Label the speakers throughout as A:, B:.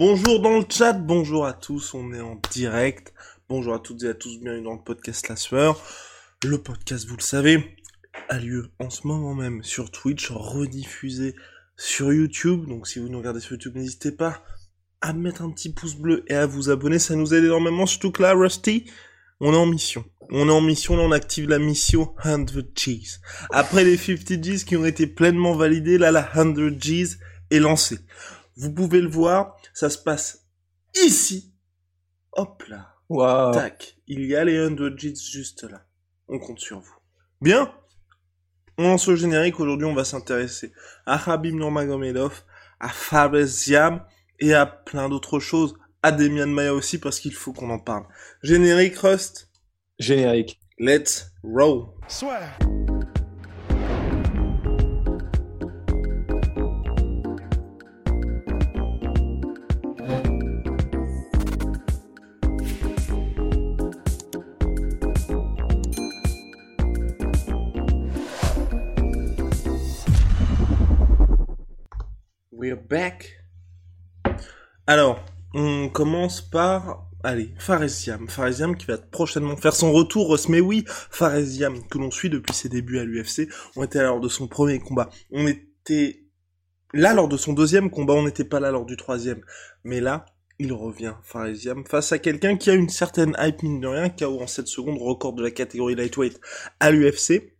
A: Bonjour dans le chat, bonjour à tous, on est en direct. Bonjour à toutes et à tous, bienvenue dans le podcast La Sueur. Le podcast, vous le savez, a lieu en ce moment même sur Twitch, rediffusé sur YouTube. Donc si vous nous regardez sur YouTube, n'hésitez pas à mettre un petit pouce bleu et à vous abonner, ça nous aide énormément, surtout que là, Rusty, on est en mission. On est en mission, là on active la mission 100 G's. Après les 50 G's qui ont été pleinement validés, là la 100 G's est lancée. Vous pouvez le voir, ça se passe ici. Hop là.
B: Wow.
A: Tac. Il y a les 100 G's juste là. On compte sur vous. Bien On lance le générique, aujourd'hui on va s'intéresser à Habib Nurmagomedov, à Fares Ziam et à plein d'autres choses. À Demian Maya aussi parce qu'il faut qu'on en parle. Générique Rust,
B: Générique.
A: let's roll. We're back. Alors, on commence par, allez, Faresiam. Faresiam qui va prochainement faire son retour. Mais oui, Faresiam, que l'on suit depuis ses débuts à l'UFC, on était lors de son premier combat. On était là lors de son deuxième combat, on n'était pas là lors du troisième. Mais là, il revient, Faresiam, face à quelqu'un qui a une certaine hype, mine de rien, KO en 7 secondes, record de la catégorie lightweight à l'UFC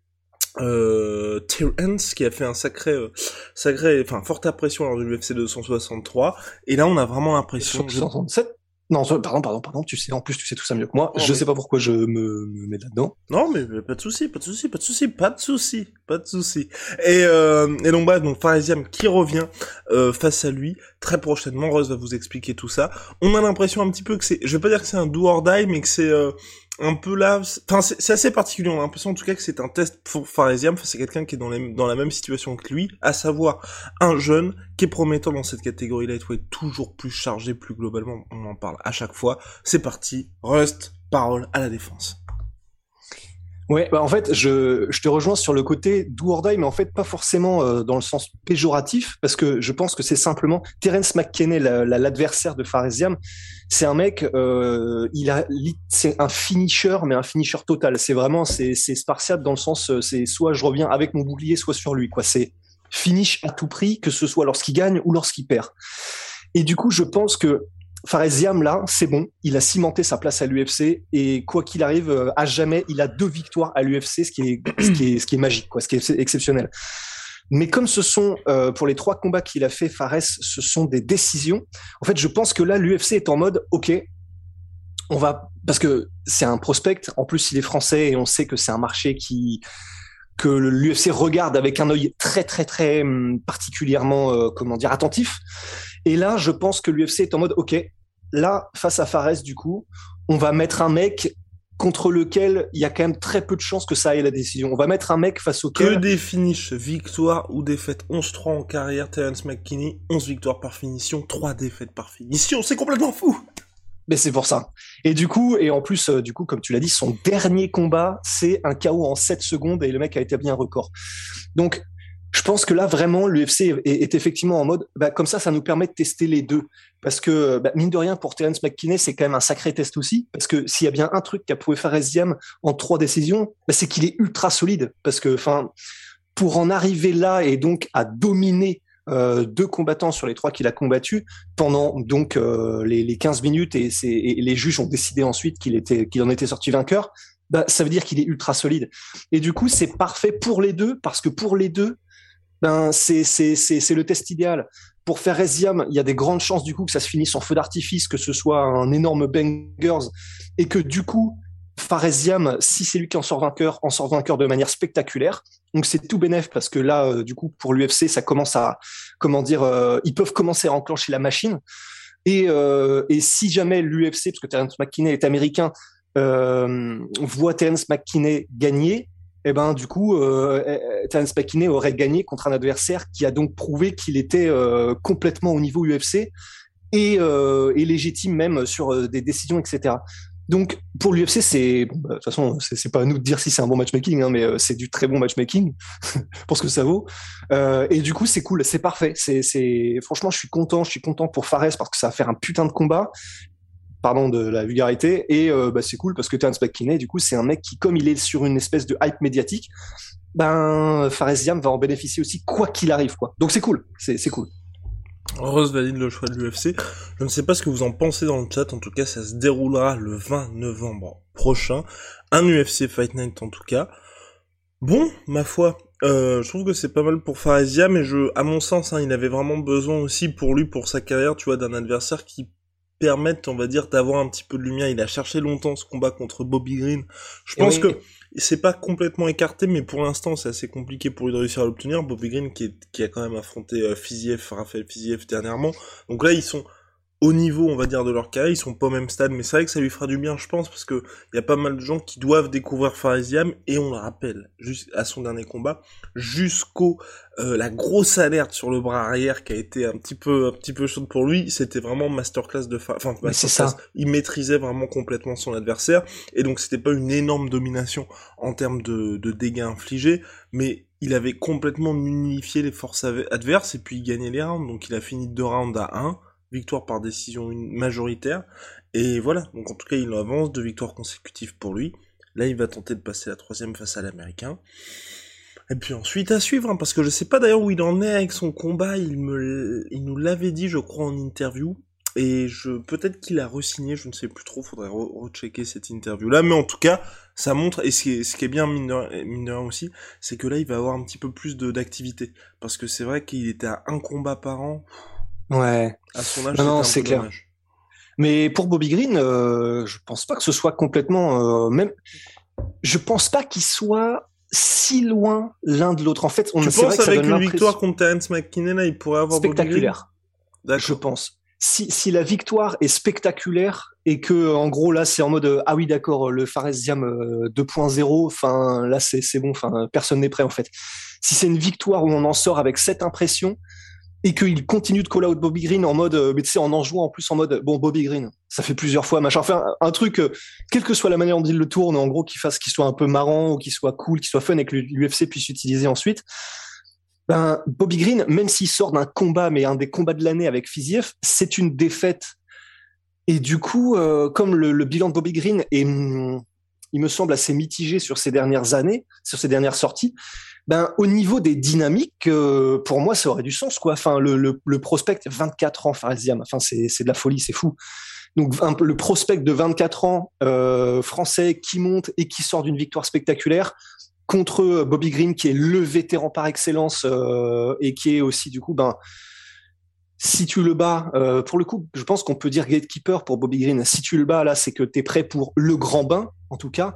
A: euh, Terence qui a fait un sacré, euh, sacré, enfin forte impression lors de l'UFC 263. Et là, on a vraiment l'impression.
B: 167 Non, so- pardon, pardon, pardon, tu sais, en plus, tu sais tout ça mieux que moi. Je
A: mais-
B: sais pas pourquoi je me, me mets là-dedans.
A: Non, mais mais pas de souci, pas de souci, pas de souci, pas de souci, pas de souci. Et euh, et donc bref, donc Faresiam qui revient euh, face à lui très prochainement. Rose va vous expliquer tout ça. On a l'impression un petit peu que c'est, je vais pas dire que c'est un do or die, mais que c'est euh, un peu là. Enfin, c'est assez particulier. On a l'impression en tout cas que c'est un test pour Faresiam. Enfin, c'est quelqu'un qui est dans la même situation que lui, à savoir un jeune qui est prometteur dans cette catégorie lightweight, toujours plus chargé, plus globalement. On en parle à chaque fois. C'est parti. Rust, parole à la défense.
B: Ouais, bah en fait, je, je te rejoins sur le côté do mais en fait pas forcément euh, dans le sens péjoratif, parce que je pense que c'est simplement Terence McKenney, la- la- l'adversaire de Faresiam. C'est un mec, euh, il a, c'est un finisher, mais un finisher total. C'est vraiment, c'est, c'est spartiate dans le sens, euh, c'est soit je reviens avec mon bouclier, soit sur lui, quoi. C'est finish à tout prix, que ce soit lorsqu'il gagne ou lorsqu'il perd. Et du coup, je pense que Faresiam, là, c'est bon. Il a cimenté sa place à l'UFC et quoi qu'il arrive, euh, à jamais, il a deux victoires à l'UFC, ce qui est, magique, quoi, ce qui est exceptionnel. Mais comme ce sont, euh, pour les trois combats qu'il a fait, Fares, ce sont des décisions. En fait, je pense que là, l'UFC est en mode, OK, on va, parce que c'est un prospect. En plus, il est français et on sait que c'est un marché qui, que l'UFC regarde avec un œil très, très, très hum, particulièrement, euh, comment dire, attentif. Et là, je pense que l'UFC est en mode, OK, là, face à Fares, du coup, on va mettre un mec contre lequel il y a quand même très peu de chances que ça aille la décision. On va mettre un mec face
A: Que
B: auquel...
A: des finishes, victoire ou défaite. 11-3 en carrière, Terence McKinney, 11 victoires par finition, 3 défaites par finition, c'est complètement fou
B: Mais c'est pour ça. Et du coup, et en plus, euh, du coup, comme tu l'as dit, son dernier combat, c'est un KO en 7 secondes et le mec a établi un record. Donc, je pense que là, vraiment, l'UFC est, effectivement en mode, bah, comme ça, ça nous permet de tester les deux. Parce que, bah, mine de rien, pour Terence McKinney, c'est quand même un sacré test aussi. Parce que s'il y a bien un truc qu'a prouvé Faresiam en trois décisions, bah, c'est qu'il est ultra solide. Parce que, enfin, pour en arriver là et donc à dominer euh, deux combattants sur les trois qu'il a combattus pendant donc euh, les, les 15 minutes et, les juges ont décidé ensuite qu'il en était sorti vainqueur. Bah, ça veut dire qu'il est ultra solide. Et du coup, c'est parfait pour les deux parce que pour les deux, ben c'est le test idéal. Pour faire il y a des grandes chances du coup que ça se finisse en feu d'artifice, que ce soit un énorme bangers et que du coup Faresiam, si c'est lui qui en sort vainqueur, en sort vainqueur de manière spectaculaire. Donc c'est tout bénef parce que là, euh, du coup, pour l'UFC, ça commence à, comment dire, euh, ils peuvent commencer à enclencher la machine. Et, euh, et si jamais l'UFC, parce que Terence McKinney est américain, voit Terence McKinney gagner, eh ben du coup, Terence McKinney aurait gagné contre un adversaire qui a donc prouvé qu'il était complètement au niveau UFC et, et légitime même sur des décisions, etc. Donc pour l'UFC, c'est bah, de toute façon, c'est pas à nous de dire si c'est un bon matchmaking, hein, mais euh, c'est du très bon matchmaking pour ce que ça vaut. Euh, et du coup, c'est cool, c'est parfait. C'est, franchement, je suis content, je suis content pour Fares parce que ça va faire un putain de combat. Pardon de la vulgarité. Et euh, bah, c'est cool parce que Terence McKinney, du coup, c'est un mec qui, comme il est sur une espèce de hype médiatique, ben Fares va en bénéficier aussi quoi qu'il arrive, quoi. Donc c'est cool, c'est cool.
A: Rose valide le choix de l'UFC. Je ne sais pas ce que vous en pensez dans le chat. En tout cas, ça se déroulera le 20 novembre prochain. Un UFC Fight Night en tout cas. Bon, ma foi, euh, je trouve que c'est pas mal pour Faresia, mais je, à mon sens, hein, il avait vraiment besoin aussi pour lui, pour sa carrière, tu vois, d'un adversaire qui permette, on va dire, d'avoir un petit peu de lumière. Il a cherché longtemps ce combat contre Bobby Green. Je pense que c'est pas complètement écarté, mais pour l'instant, c'est assez compliqué pour lui de réussir à l'obtenir. Bobby Green, qui, qui a quand même affronté euh, Fiziev, Raphaël Fiziev dernièrement. Donc là, ils sont au niveau, on va dire, de leur carrière, ils sont pas au même stade, mais c'est vrai que ça lui fera du bien, je pense, parce que il y a pas mal de gens qui doivent découvrir Farisiam, et on le rappelle, juste à son dernier combat, jusqu'au euh, la grosse alerte sur le bras arrière qui a été un petit peu un petit peu chaude pour lui, c'était vraiment masterclass de fa... enfin masterclass, il maîtrisait vraiment complètement son adversaire, et donc c'était pas une énorme domination en termes de, de dégâts infligés, mais il avait complètement unifié les forces adverses et puis il gagnait les rounds, donc il a fini deux rounds à 1 victoire par décision majoritaire. Et voilà, donc en tout cas il avance, deux victoires consécutives pour lui. Là il va tenter de passer la troisième face à l'américain. Et puis ensuite à suivre, hein, parce que je sais pas d'ailleurs où il en est avec son combat, il nous l'avait dit, je crois, en interview. Et je, peut-être qu'il a re-signé, je ne sais plus trop, faudrait rechecker cette interview là, mais en tout cas, ça montre, et ce qui est, ce qui est bien mine aussi, c'est que là, il va avoir un petit peu plus d'activité. Parce que c'est vrai qu'il était à un combat par an,
B: Ouais.
A: À son âge, non, c'est clair.
B: Mais pour Bobby Green, euh, je pense pas que ce soit complètement euh, même. Je pense pas qu'il soit si loin l'un de l'autre. En fait,
A: on tu penses que avec une victoire contre Terence McKinney là, il pourrait avoir
B: spectaculaire. Je pense. Si, si la victoire est spectaculaire et que en gros là c'est en mode ah oui d'accord le Faresiam 2.0 euh, enfin là c'est c'est bon enfin personne n'est prêt en fait si c'est une victoire où on en sort avec cette impression et qu'il continue de call out Bobby Green en mode, euh, mais tu sais, en en jouant en plus en mode, bon, Bobby Green, ça fait plusieurs fois, machin. Enfin, un, truc, euh, quelle que soit la manière dont il le tourne, en gros, qu'il fasse, qu'il soit un peu marrant ou qu'il soit cool, qu'il soit fun et que l'UFC puisse utiliser ensuite. Ben, Bobby Green, même s'il sort d'un combat, mais un des combats de l'année avec Fiziev, c'est une défaite. Et du coup, euh, comme le, le, bilan de Bobby Green est, hum, il me semble assez mitigé sur ces dernières années, sur ces dernières sorties, ben au niveau des dynamiques, euh, pour moi, ça aurait du sens, quoi. Enfin, le, le, le prospect 24 ans, Faresiam, enfin c'est de la folie, c'est fou. Donc le prospect de 24 ans euh, français qui monte et qui sort d'une victoire spectaculaire contre Bobby Green, qui est le vétéran par excellence euh, et qui est aussi du coup ben si tu le bats, euh, pour le coup, je pense qu'on peut dire gatekeeper pour Bobby Green. Si tu le bats là, c'est que tu es prêt pour le grand bain, en tout cas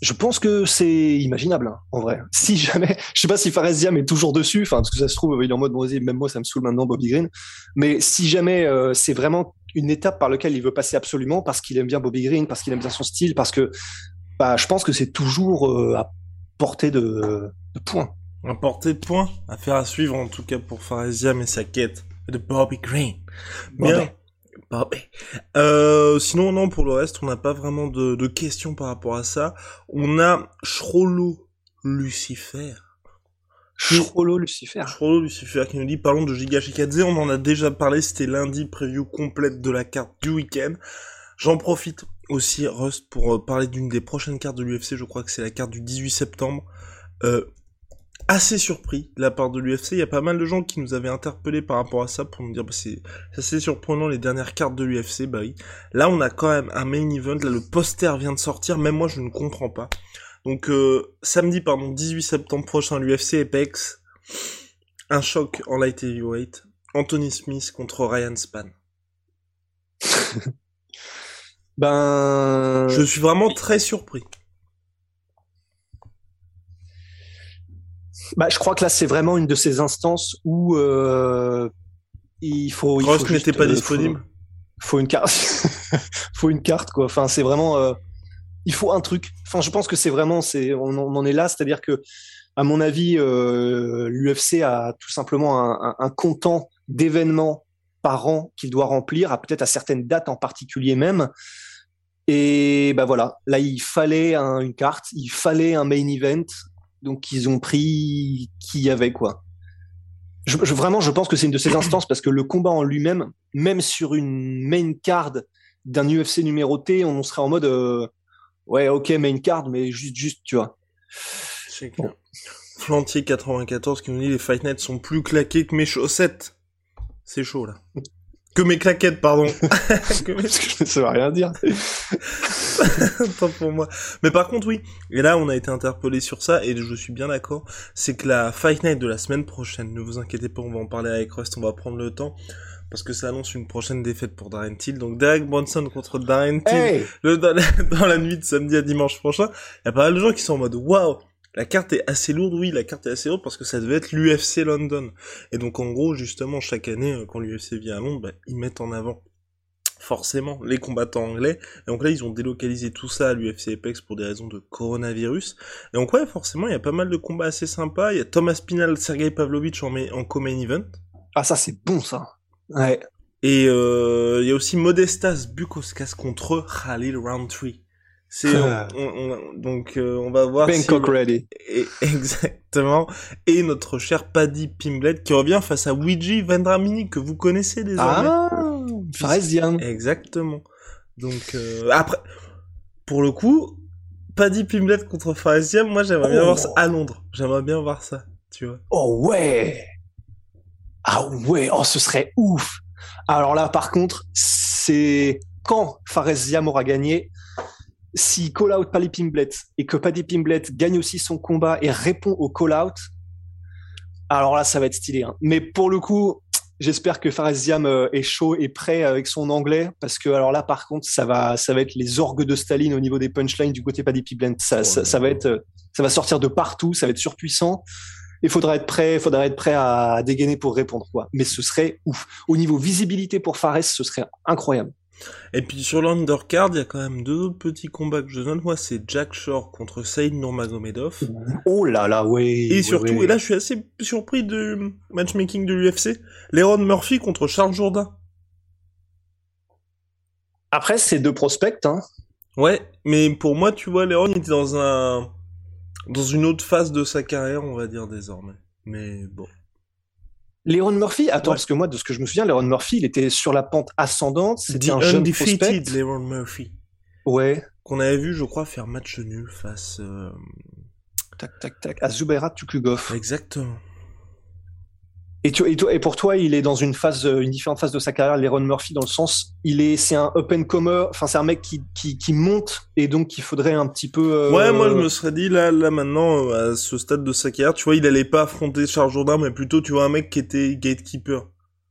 B: je pense que c'est imaginable, hein, en vrai. Si jamais, je sais pas si Faresiam est toujours dessus, enfin, parce que ça se trouve, il est en mode, bon, même moi, ça me saoule maintenant, Bobby Green. Mais si jamais euh, c'est vraiment une étape par laquelle il veut passer absolument, parce qu'il aime bien Bobby Green, parce qu'il aime bien son style, parce que, bah, je pense que c'est toujours euh, à portée de, de points.
A: À portée de points, à faire à suivre, en tout cas, pour Faresiam et sa quête de Bobby Green. Bien. Euh, sinon, non, pour le reste, on n'a pas vraiment de, de, questions par rapport à ça. On a Shrolo Lucifer.
B: Shrolo Lucifer.
A: Shrolo Lucifer qui nous dit, parlons de Giga Shikadze, on en a déjà parlé, c'était lundi, preview complète de la carte du week-end. J'en profite aussi, Rust, pour euh, parler d'une des prochaines cartes de l'UFC, je crois que c'est la carte du 18 septembre. Euh, assez surpris de la part de l'UFC. Il y a pas mal de gens qui nous avaient interpellés par rapport à ça pour nous dire bah, c'est assez surprenant les dernières cartes de l'UFC. Bah oui. Là on a quand même un main event. Là le poster vient de sortir. Même moi je ne comprends pas. Donc euh, samedi pardon 18 septembre prochain l'UFC Apex. Un choc en light heavyweight. Anthony Smith contre Ryan Span.
B: ben
A: je suis vraiment très surpris.
B: Bah, je crois que là, c'est vraiment une de ces instances où euh, il faut.
A: Cross n'était pas disponible.
B: Faut, faut, une carte. faut une carte, quoi. Enfin, c'est vraiment. il faut un truc. Enfin, je pense que c'est vraiment. C'est, on, on, en est là, c'est-à-dire que, à mon avis, l'UFC a tout simplement un, un, un comptant d'événements par an qu'il doit remplir, à peut-être à certaines dates en particulier même. Et ben voilà, là il fallait une carte, il fallait un main event, donc ils ont pris qui avait quoi. Vraiment, je pense que c'est une de ces instances parce que le combat en lui-même, même sur une main card d'un UFC numéroté, on serait en mode euh, ouais ok main card, mais juste juste tu vois.
A: C'est clair. Flantier 94 qui nous dit les Fight Nights sont plus claqués que mes chaussettes. C'est chaud là. Que mes claquettes, pardon.
B: que mes... Ça veut rien dire.
A: Pas pour moi. Mais par contre, oui. Et là, on a été interpellé sur ça, et je suis bien d'accord. C'est que la Fight Night de la semaine prochaine, ne vous inquiétez pas, on va en parler avec Rust, on va prendre le temps. Parce que ça annonce une prochaine défaite pour Darren Till. Donc Derek Bronson contre Darren Till le, dans, la, dans, la, nuit de samedi à dimanche prochain. Il y a pas mal de gens qui sont en mode waouh, la carte est assez lourde, oui, la carte est assez lourde parce que ça devait être l'UFC London. Et donc en gros, justement, chaque année, euh, quand l'UFC vient à Londres, bah, ils mettent en avant forcément les combattants anglais. Et donc là, ils ont délocalisé tout ça à l'UFC Apex pour des raisons de coronavirus. Et donc ouais, forcément, il y a pas mal de combats assez sympas. Il y a Thomas Pinal, Sergei Pavlovich en, en co-main event.
B: Ah ça, c'est bon ça. Ouais.
A: Et euh, il y a aussi Modestas Bukoskas contre Khalil Roundtree. C'est donc euh, on va voir.
B: Bangkok ready.
A: Et, exactement. Et notre cher Paddy Pimblet qui revient face à Ouija Vendramini que vous connaissez désormais.
B: Ah.
A: Exactement. Donc euh, après, pour le coup, Paddy Pimblet contre Faresian, moi j'aimerais bien voir ça oh. à Londres. J'aimerais bien voir ça, tu vois.
B: Oh ouais. Ah ouais. Oh ce serait ouf. Alors là par contre, c'est quand Faresiam aura gagné? Si call out Paddy Pimblet et que Paddy Pimblet gagne aussi son combat et répond au call out, alors là, ça va être stylé. Hein. Mais pour le coup, j'espère que Faresiam euh, est chaud et prêt avec son anglais parce que alors là, par contre, ça va, ça va être les orgues de Staline au niveau des punchlines du côté Paddy Pimblet. Ça, ça, ça, va être, ça va sortir de partout, ça va être surpuissant. Il faudra être prêt, faudra être prêt à dégainer pour répondre quoi. Mais ce serait ouf. Au niveau visibilité pour Fares, ce serait incroyable.
A: Et puis sur l'undercard, il y a quand même deux autres petits combats que je donne. Moi, c'est Jack Shore contre Saïd Nurmagomedov.
B: Oh là là, oui.
A: Et surtout, et là, je suis assez surpris du matchmaking de l'UFC. Leron Murphy contre Charles Jourdain.
B: Après, c'est deux prospects, hein.
A: Ouais, mais pour moi, tu vois, Leron était dans un, dans une autre phase de sa carrière, on va dire désormais. Mais bon.
B: Léon Murphy, attends, parce que moi, de ce que je me souviens, Léon Murphy, il était sur la pente ascendante. C'était un jeune prospect.
A: Léon Murphy.
B: Ouais.
A: Qu'on avait vu, je crois, faire match nul face. Euh...
B: Tac, tac, tac. À Zubaira Tukugov.
A: Exactement.
B: Et, tu, et, toi, et, pour toi, il est dans une phase, euh, une différente phase de sa carrière, Léron Murphy, dans le sens, il est, c'est un open comer, enfin, c'est un mec qui, qui, qui, monte, et donc il faudrait un petit peu. Euh...
A: Ouais, moi, je me serais dit, là, là, maintenant, euh, à ce stade de sa carrière, tu vois, il allait pas affronter Charles Jourdain, mais plutôt, tu vois, un mec qui était gatekeeper.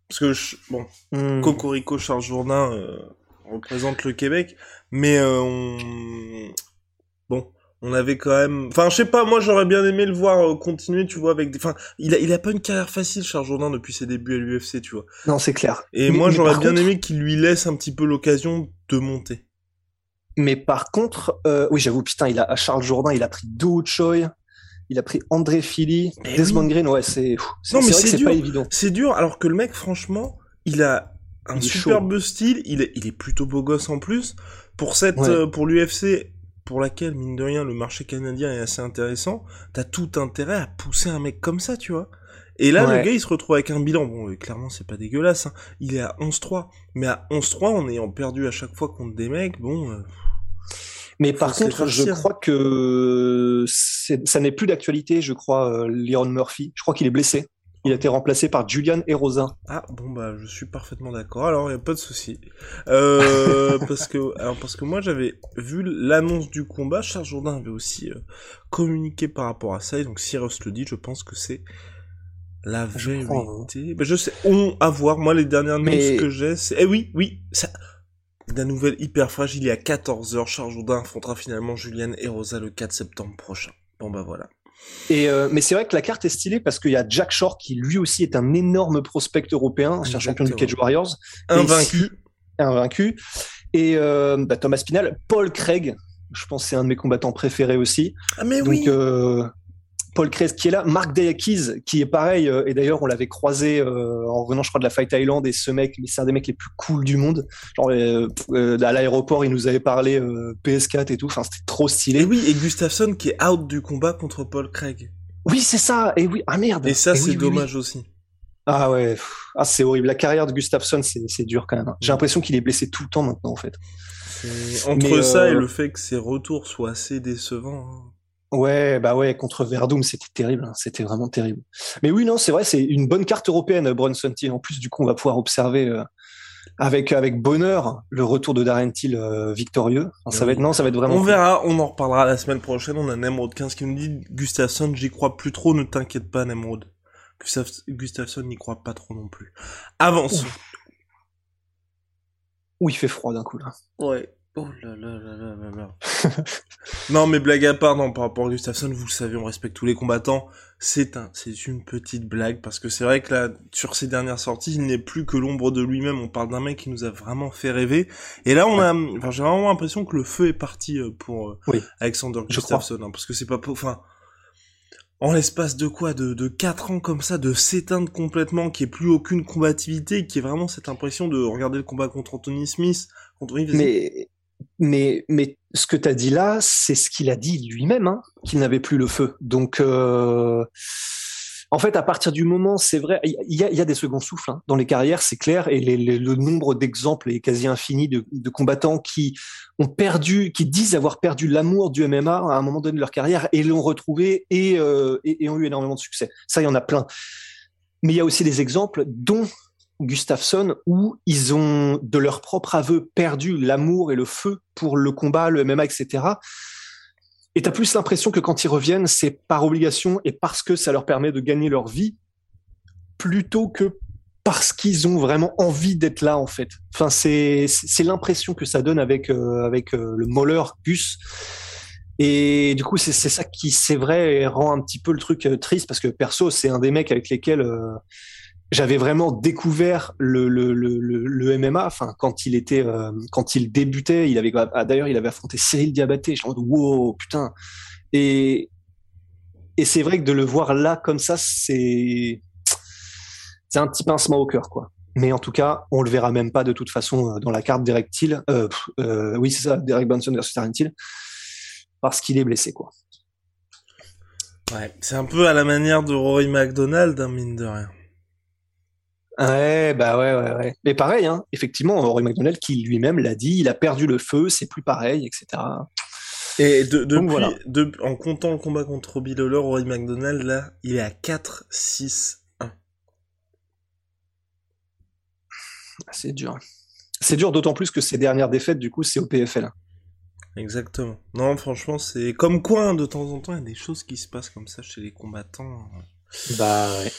A: Parce que, je, bon, mm. Cocorico, Charles Jourdain, euh, représente le Québec, mais on... bon, on avait quand même enfin je sais pas moi j'aurais bien aimé le voir euh, continuer tu vois avec des enfin il a il a pas une carrière facile Charles Jourdain depuis ses débuts à l'UFC tu vois.
B: Non c'est clair.
A: Et moi j'aurais bien aimé qu'il lui laisse un petit peu l'occasion de monter.
B: Mais par contre euh, oui j'avoue putain il a à Charles Jourdain il a pris Do Choi il a pris André Philly Desmond Green ouais c'est
A: non mais c'est pas évident. C'est dur alors que le mec franchement il a un superbe style il est il est plutôt beau gosse en plus. Pour cette euh, pour l'UFC pour laquelle, mine de rien, le marché canadien est assez intéressant, t'as tout intérêt à pousser un mec comme ça, tu vois. Et là, le gars, il se retrouve avec un bilan. Bon, euh, clairement, c'est pas dégueulasse. Hein. Il est à 11-3. Mais à 11-3, en ayant perdu à chaque fois contre des mecs, bon... Euh,
B: mais par contre, je crois que ça n'est plus d'actualité, je crois, euh, Leon Murphy. Je crois qu'il est blessé. Il a été remplacé par Julian Erosa.
A: Ah bon bah je suis parfaitement d'accord. Alors il y a pas de souci. Euh, parce que alors parce que moi j'avais vu l'annonce du combat. Charles Jourdain avait aussi euh, communiqué par rapport à ça. Et donc Cyrus le dit, je pense que c'est la vérité. Bah, je sais. On à voir. Moi les dernières news que j'ai, c'est eh oui oui ça. La nouvelle hyper fragile, il y a 14h, Charles Jourdain affrontera finalement Julian Erosa le 4 septembre prochain. Bon bah voilà.
B: Et euh, mais c'est vrai que la carte est stylée parce qu'il y a Jack Shore qui lui aussi est un énorme prospect européen, ancien champion du Cage Warriors,
A: invaincu,
B: et invaincu. Et euh, bah, Thomas Pinal, Paul Craig, je pense que c'est un de mes combattants préférés aussi.
A: Ah mais
B: Donc,
A: oui.
B: euh, Paul Craig qui est là, Mark Dayakis qui est pareil, euh, et d'ailleurs on l'avait croisé euh, en revenant je crois de la Fight Island et ce mec, c'est un des mecs les plus cool du monde. Genre euh, à l'aéroport il nous avait parlé euh, PS4 et tout, enfin c'était trop
A: Et
B: stylé.
A: oui, et Gustafsson qui est out du combat contre Paul Craig.
B: Oui c'est ça, et oui, ah merde.
A: Et ça,
B: oui,
A: c'est
B: oui, oui.
A: dommage aussi.
B: Ah ouais, ah c'est horrible. La carrière de Gustafsson c'est dur quand même. hein. J'ai l'impression qu'il est blessé tout le temps maintenant en fait.
A: Entre
B: Mais,
A: ça et le fait que ses retours soient assez décevants. hein.
B: Ouais, bah ouais, contre Verdum, c'était terrible, hein, c'était vraiment terrible. Mais oui, non, c'est vrai, c'est une bonne carte européenne, Bronson Till. En plus, du coup, on va pouvoir observer euh, avec avec bonheur le retour de Darren Till euh, victorieux. Enfin, ça va être non, ça va être vraiment.
A: On
B: cool.
A: verra, on en reparlera la semaine prochaine. On a Nemrod 15 qui nous dit Gustafsson, j'y crois plus trop, ne t'inquiète pas, Nemrod. Gustaf- Gustafsson n'y croit pas trop non plus. Avançons.
B: Ouh, il fait froid d'un coup là.
A: Ouais. Oh là là là là là là. non, mais blague à part, non, par rapport à Gustafsson, vous le savez, on respecte tous les combattants. C'est un, c'est une petite blague, parce que c'est vrai que là, sur ses dernières sorties, il n'est plus que l'ombre de lui-même. On parle d'un mec qui nous a vraiment fait rêver. Et là, on a, enfin, j'ai vraiment l'impression que le feu est parti euh, pour euh,
B: Oui.
A: Alexander. Gustafsson, hein, parce que c'est pas, enfin, en l'espace de quoi, de, de 4 ans comme ça, de s'éteindre complètement, qui est plus aucune combativité, qui est vraiment cette impression de regarder le combat contre Anthony Smith, contre Yves
B: Mais mais mais ce que t'as dit là, c'est ce qu'il a dit lui-même, hein, qu'il n'avait plus le feu. Donc euh, en fait, à partir du moment, c'est vrai, il y y a des seconds souffles hein, dans les carrières, c'est clair, et les- les- le nombre d'exemples est quasi infini de, de combattants qui ont perdu, qui disent avoir perdu l'amour du MMA à un moment donné de leur carrière et l'ont retrouvé et, euh, et ont eu énormément de succès. Ça, il y en a plein. Mais il y a aussi des exemples, dont Gustafsson, où ils ont, de leur propre aveu, perdu l'amour et le feu pour le combat, le MMA, etc. Et t'as plus l'impression que quand ils reviennent, c'est par obligation et parce que ça leur permet de gagner leur vie, plutôt que parce qu'ils ont vraiment envie d'être là, en fait. Enfin, c'est, c'est l'impression que ça donne avec, euh, avec euh, le Moller Gus. Et du coup, c'est, c'est ça qui, c'est vrai, rend un petit peu le truc euh, triste parce que perso, c'est un des mecs avec lesquels j'avais vraiment découvert le, le, le, le, MMA. Enfin, quand il était, euh, quand il débutait, il avait ah, d'ailleurs, il avait affronté Cyril Diabaté. Je suis en wow, putain. Et et c'est vrai que de le voir là comme ça, c'est c'est un petit pincement au cœur, quoi. Mais en tout cas, on le verra même pas de toute façon euh, dans la carte d'Eric Till. Euh, oui, c'est ça, Derek Benson versus Darren Till, parce qu'il est blessé, quoi.
A: Ouais, c'est un peu à la manière de Rory McDonald, hein, mine de rien.
B: Ouais, bah ouais, ouais, ouais. Mais pareil, hein, effectivement, Rory McDonald qui lui-même l'a dit, il a perdu le feu, c'est plus pareil, etc.
A: Et de, depuis,
B: Donc voilà.
A: de- en comptant le combat contre Robbie Lawler, Rory McDonald, là, il est à 4, 6, 1.
B: C'est dur. C'est dur d'autant plus que ses dernières défaites, du coup, c'est au PFL.
A: Exactement. Non, franchement, c'est comme quoi, hein, de temps en temps, il y a des choses qui se passent comme ça chez les combattants.
B: Bah ouais.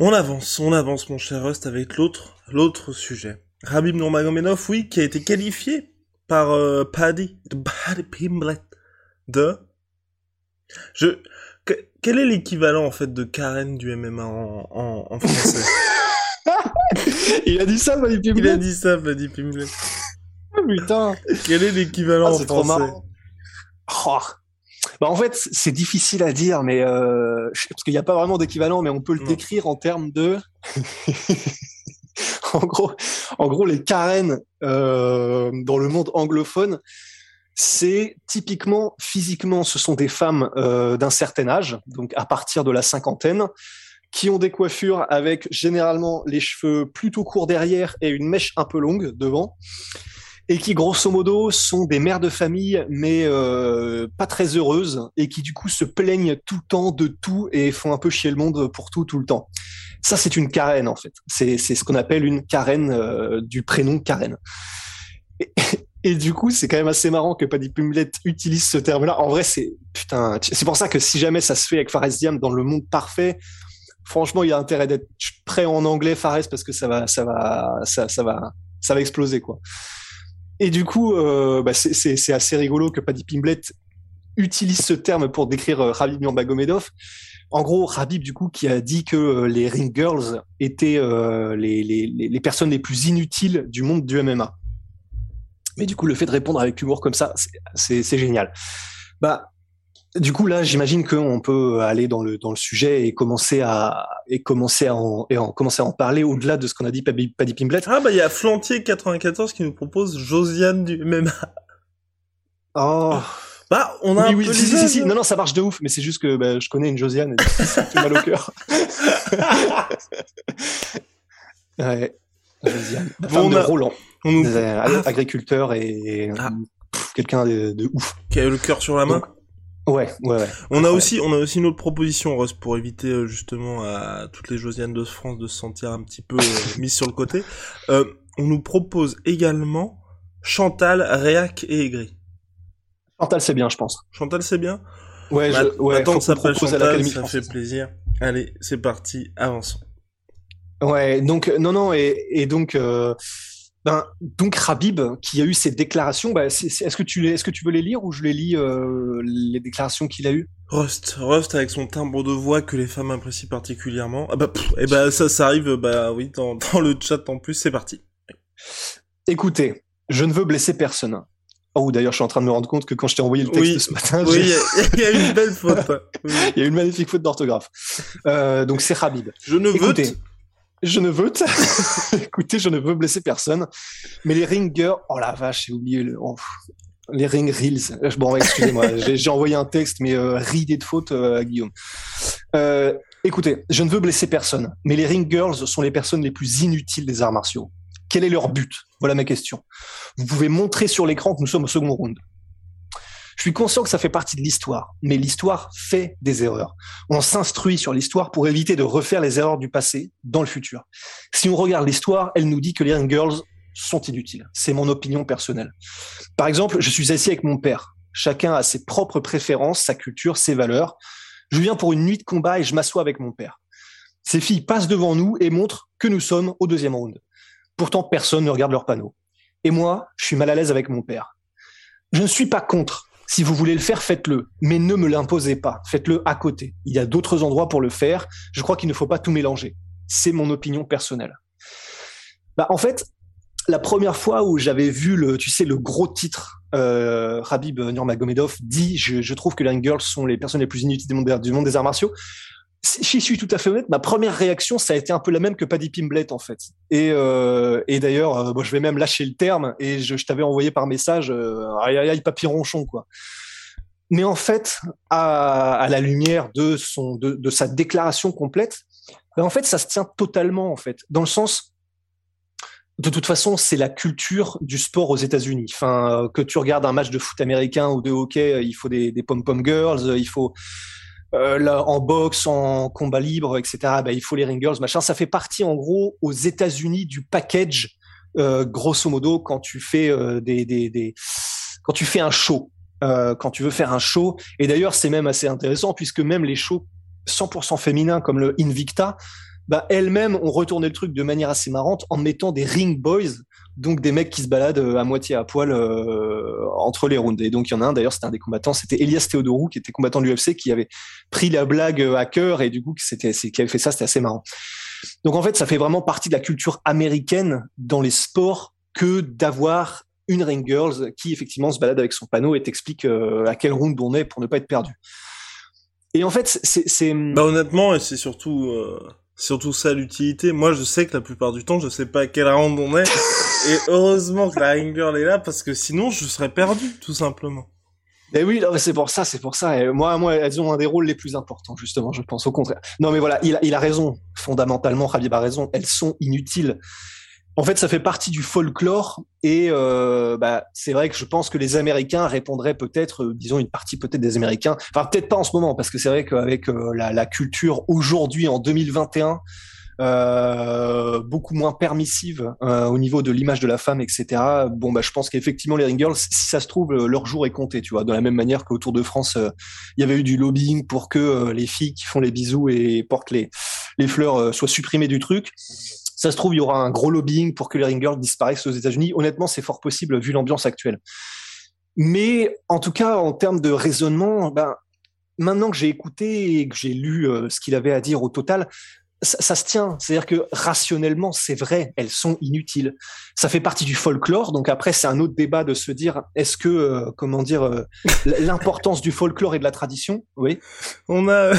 A: On avance, on avance, mon cher Rust, avec l'autre, l'autre sujet. Rabib Nurmagomedov, oui, qui a été qualifié par euh, Paddy, de Paddy Pimblett, de... Je... que- quel est l'équivalent, en fait, de Karen du MMA en, en, en français?
B: Il a dit ça, Paddy
A: Il a dit ça, Paddy Pimblett.
B: Putain.
A: Quel est l'équivalent
B: Ah,
A: en
B: trop
A: français?
B: marrant. Oh. Bah en fait, c'est difficile à dire, mais euh, parce qu'il n'y a pas vraiment d'équivalent, mais on peut le
A: Non.
B: décrire en termes de. en gros, en gros, les Karen euh, dans le monde anglophone, c'est typiquement physiquement, ce sont des femmes euh, d'un certain âge, donc à partir de la cinquantaine, qui ont des coiffures avec généralement les cheveux plutôt courts derrière et une mèche un peu longue devant et qui grosso modo sont des mères de famille mais euh, pas très heureuses et qui du coup se plaignent tout le temps de tout et font un peu chier le monde pour tout tout le temps. Ça c'est une Karen en fait. C'est c'est ce qu'on appelle une Karen euh, du prénom Karen. Et, du coup c'est quand même assez marrant que Paddy Pimblett utilise ce terme-là. En vrai c'est putain c'est pour ça que si jamais ça se fait avec Fares Diam dans le monde parfait. Franchement, il y a intérêt d'être prêt en anglais, Fares, parce que ça va, ça va, ça, ça va, ça va exploser, quoi. Et du coup, euh, bah, c'est- assez rigolo que Paddy Pimblett utilise ce terme pour décrire euh, Rabib Nurmagomedov. En gros, Rabib, du coup, qui a dit que euh, les ring girls étaient euh, les, les, les, personnes les plus inutiles du monde du MMA. Mais du coup, le fait de répondre avec humour comme ça, c'est génial. Bah, du coup, là, j'imagine qu'on peut aller dans le dans le sujet et commencer à et commencer à en, et en commencer à en parler au-delà de ce qu'on a dit Paddy, Paddy Pimblet.
A: Ah bah il y a Flantier 94 qui nous propose Josiane du MMA.
B: Oh.
A: Bah, on a
B: oui,
A: un
B: oui,
A: peu
B: si, si, si,
A: mêmes.
B: non, non, ça marche de ouf, mais c'est juste que bah, je connais une Josiane, et ça me fait mal au cœur. ouais, Josiane, la
A: Bon,
B: femme
A: on
B: de
A: a-
B: Roland,
A: On nous
B: euh,
A: Ah.
B: agriculteur et
A: Ah.
B: quelqu'un de, de ouf.
A: qui a le cœur sur la main.
B: Donc, Ouais, ouais, ouais.
A: On a
B: Ouais.
A: aussi, on a aussi une autre proposition, Ross, pour éviter euh, justement à toutes les Josianes de France de se sentir un petit peu euh, mises sur le côté. Euh, on nous propose également Chantal, Réac et Aigri.
B: Chantal, c'est bien, je pense.
A: Chantal, c'est bien?
B: Ouais,
A: Ma-
B: je, ouais,
A: que ça s'appelle
B: propose à
A: Chantal, ça fait plaisir. Allez, c'est parti, avançons.
B: Ouais, donc euh, non, non, et, et donc, euh, ben, donc Rabib, qui a eu ces déclarations, c'est- est-ce que tu, les- est-ce que tu veux les lire ou je les lis euh, les déclarations qu'il a eues?
A: Rust, Rust avec son timbre de voix que les femmes apprécient particulièrement. Ah bah, pff, et bah ça, ça arrive, bah oui, dans, dans le chat en plus, c'est parti.
B: Écoutez, je ne veux blesser personne. Oh, d'ailleurs, je suis en train de me rendre compte que quand je t'ai envoyé le texte
A: Oui.
B: ce matin,
A: Oui, il y, a- il y a une belle faute. Oui.
B: il y a une magnifique faute d'orthographe. Euh, donc c'est Rabib.
A: Je ne veux
B: Écoutez, je ne veux, écoutez, je ne veux blesser personne, mais les ringers, oh la vache, j'ai oublié le, oh, les ring reels. Bon, ouais, excusez-moi, j'ai j'ai envoyé un texte, mais euh, ridé de faute euh, à Guillaume. Euh, écoutez, je ne veux blesser personne, mais les ring girls sont les personnes les plus inutiles des arts martiaux. Quel est leur but? Voilà ma question. Vous pouvez montrer sur l'écran que nous sommes au second round. Je suis conscient que ça fait partie de l'histoire, mais l'histoire fait des erreurs. On s'instruit sur l'histoire pour éviter de refaire les erreurs du passé dans le futur. Si on regarde l'histoire, elle nous dit que les ring girls sont inutiles. C'est mon opinion personnelle. Par exemple, je suis assis avec mon père. Chacun a ses propres préférences, sa culture, ses valeurs. Je viens pour une nuit de combat et je m'assois avec mon père. Ces filles passent devant nous et montrent que nous sommes au deuxième round. Pourtant, personne ne regarde leur panneau. Et moi, je suis mal à l'aise avec mon père. Je ne suis pas contre. Si vous voulez le faire, faites-le. Mais ne me l'imposez pas. Faites-le à côté. Il y a d'autres endroits pour le faire. Je crois qu'il ne faut pas tout mélanger. C'est mon opinion personnelle. Bah, en fait, la première fois où j'avais vu le, tu sais, le gros titre, euh, Rabib Nurmagomedov dit, je, trouve que les girls sont les personnes les plus inutiles du monde des arts martiaux. Si je suis tout à fait honnête, ma première réaction, ça a été un peu la même que Paddy Pimblet, en fait. Et, euh, d'ailleurs, euh, je vais même lâcher le terme, et je, t'avais envoyé par message, euh, aïe aïe aïe, papy ronchon, quoi. Mais en fait, à, la lumière de son, de, sa déclaration complète, ben en fait, ça se tient totalement, en fait, dans le sens, de toute façon, c'est la culture du sport aux États-Unis. Enfin, euh, que tu regardes un match de foot américain ou de hockey, il faut des, des pom-pom girls, il faut euh, là, en boxe, en combat libre, etc. Ben, il faut les ring girls, machin. Ça fait partie, en gros, aux États-Unis du package, euh, grosso modo, quand tu fais euh, des, des, des, quand tu fais un show, euh, quand tu veux faire un show. Et d'ailleurs, c'est même assez intéressant puisque même les shows 100% féminins comme le Invicta, bah, elles-mêmes ont retourné le truc de manière assez marrante en mettant des ring boys, donc des mecs qui se baladent euh, à moitié à poil euh, entre les rounds. Et donc il y en a un d'ailleurs, c'était un des combattants, c'était Elias Theodorou qui était combattant de l'UFC qui avait pris la blague euh, à cœur et du coup c'était c'est qui avait fait ça, c'était assez marrant. Donc en fait, ça fait vraiment partie de la culture américaine dans les sports que d'avoir une ring girls qui effectivement se balade avec son panneau et t'explique euh, à quel round on est pour ne pas être perdu. Et en fait, c'est c'est
A: Bah honnêtement, et c'est surtout, euh, surtout ça l'utilité. Moi, je sais que la plupart du temps, je sais pas à quel round on est. et heureusement que la ring girl est là, parce que sinon, je serais perdu, tout simplement.
B: Mais oui, c'est pour ça, c'est pour ça. Moi, moi, elles ont un des rôles les plus importants, justement, je pense, au contraire. Non, mais voilà, il a, raison. Fondamentalement, Khabib a raison. Elles sont inutiles. En fait, ça fait partie du folklore et euh, bah, c'est vrai que je pense que les Américains répondraient peut-être, euh, disons une partie peut-être des Américains, enfin peut-être pas en ce moment parce que c'est vrai qu'avec euh, la culture aujourd'hui en 2021, euh, beaucoup moins permissive euh, au niveau de l'image de la femme, etc. Bon, bah, je pense qu'effectivement les ring girls, si ça se trouve, euh, leur jour est compté, tu vois, de la même manière qu'au Tour de France, il y avait eu du lobbying pour que les filles qui font les bisous et portent les les fleurs soient supprimées du truc. Ça se trouve, il y aura un gros lobbying pour que les ring girls disparaissent aux États-Unis. Honnêtement, c'est fort possible vu l'ambiance actuelle. Mais en tout cas, en termes de raisonnement, ben, maintenant que j'ai écouté et que j'ai lu ce qu'il avait à dire au total, ça, se tient. C'est-à-dire que rationnellement, c'est vrai, elles sont inutiles. Ça fait partie du folklore. Donc après, c'est un autre débat de se dire, est-ce que, euh, comment dire, euh, l'importance du folklore et de la tradition, oui.
A: On a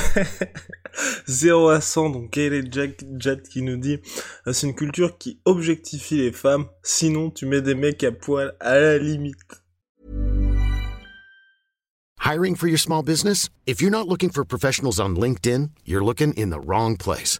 A: 0 à 100, donc Kayleigh Jack Jet qui nous dit, euh, c'est une culture qui objectifie les femmes. Sinon, tu mets des mecs à poil à la limite.
C: Hiring for your small business? If you're not looking for professionals on LinkedIn, you're looking in the wrong place.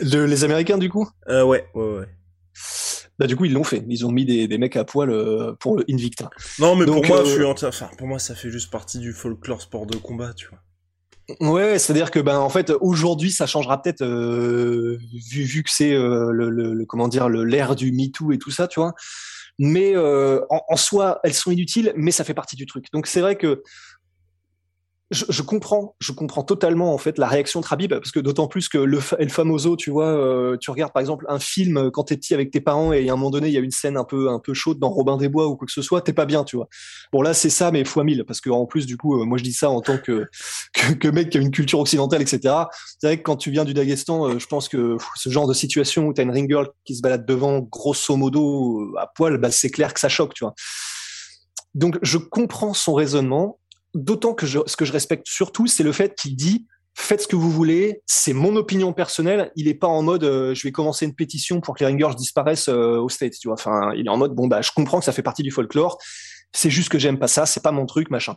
B: les Américains, du coup
A: euh, Ouais, ouais, ouais.
B: Bah, du coup, ils l'ont fait. Ils ont mis des, des mecs à poil euh, pour le Invicta.
A: Non, mais pour moi, je euh, suis enfin, pour moi, ça fait juste partie du folklore sport de combat, tu vois.
B: Ouais, c'est-à-dire que ben en fait aujourd'hui ça changera peut-être euh, vu vu que c'est euh, le, le, comment dire le l'ère du MeToo et tout ça, tu vois. Mais euh, en, en, soi elles sont inutiles, mais ça fait partie du truc. Donc c'est vrai que je, je, comprends, je comprends totalement en fait la réaction de Habib parce que d'autant plus que le El Famoso, tu vois, euh, tu regardes par exemple un film euh, quand t'es petit avec tes parents et à un moment donné il y a une scène un peu un peu chaude dans Robin des Bois ou quoi que ce soit, t'es pas bien, tu vois. Bon là c'est ça mais fois mille parce que en plus du coup euh, moi je dis ça en tant que, que, que mec qui a une culture occidentale etc. C'est vrai que quand tu viens du Daghestan, je pense que ce genre de situation où t'as une ring girl qui se balade devant grosso modo à poil, bah c'est clair que ça choque, tu vois. Donc je comprends son raisonnement D'autant que ce que je respecte surtout, c'est le fait qu'il dit faites ce que vous voulez, c'est mon opinion personnelle. Il est pas en mode euh, je vais commencer une pétition pour que les ringers disparaissent euh, au States, tu vois. Il est en mode bon bah je comprends que ça fait partie du folklore, c'est juste que j'aime pas ça, c'est pas mon truc, machin.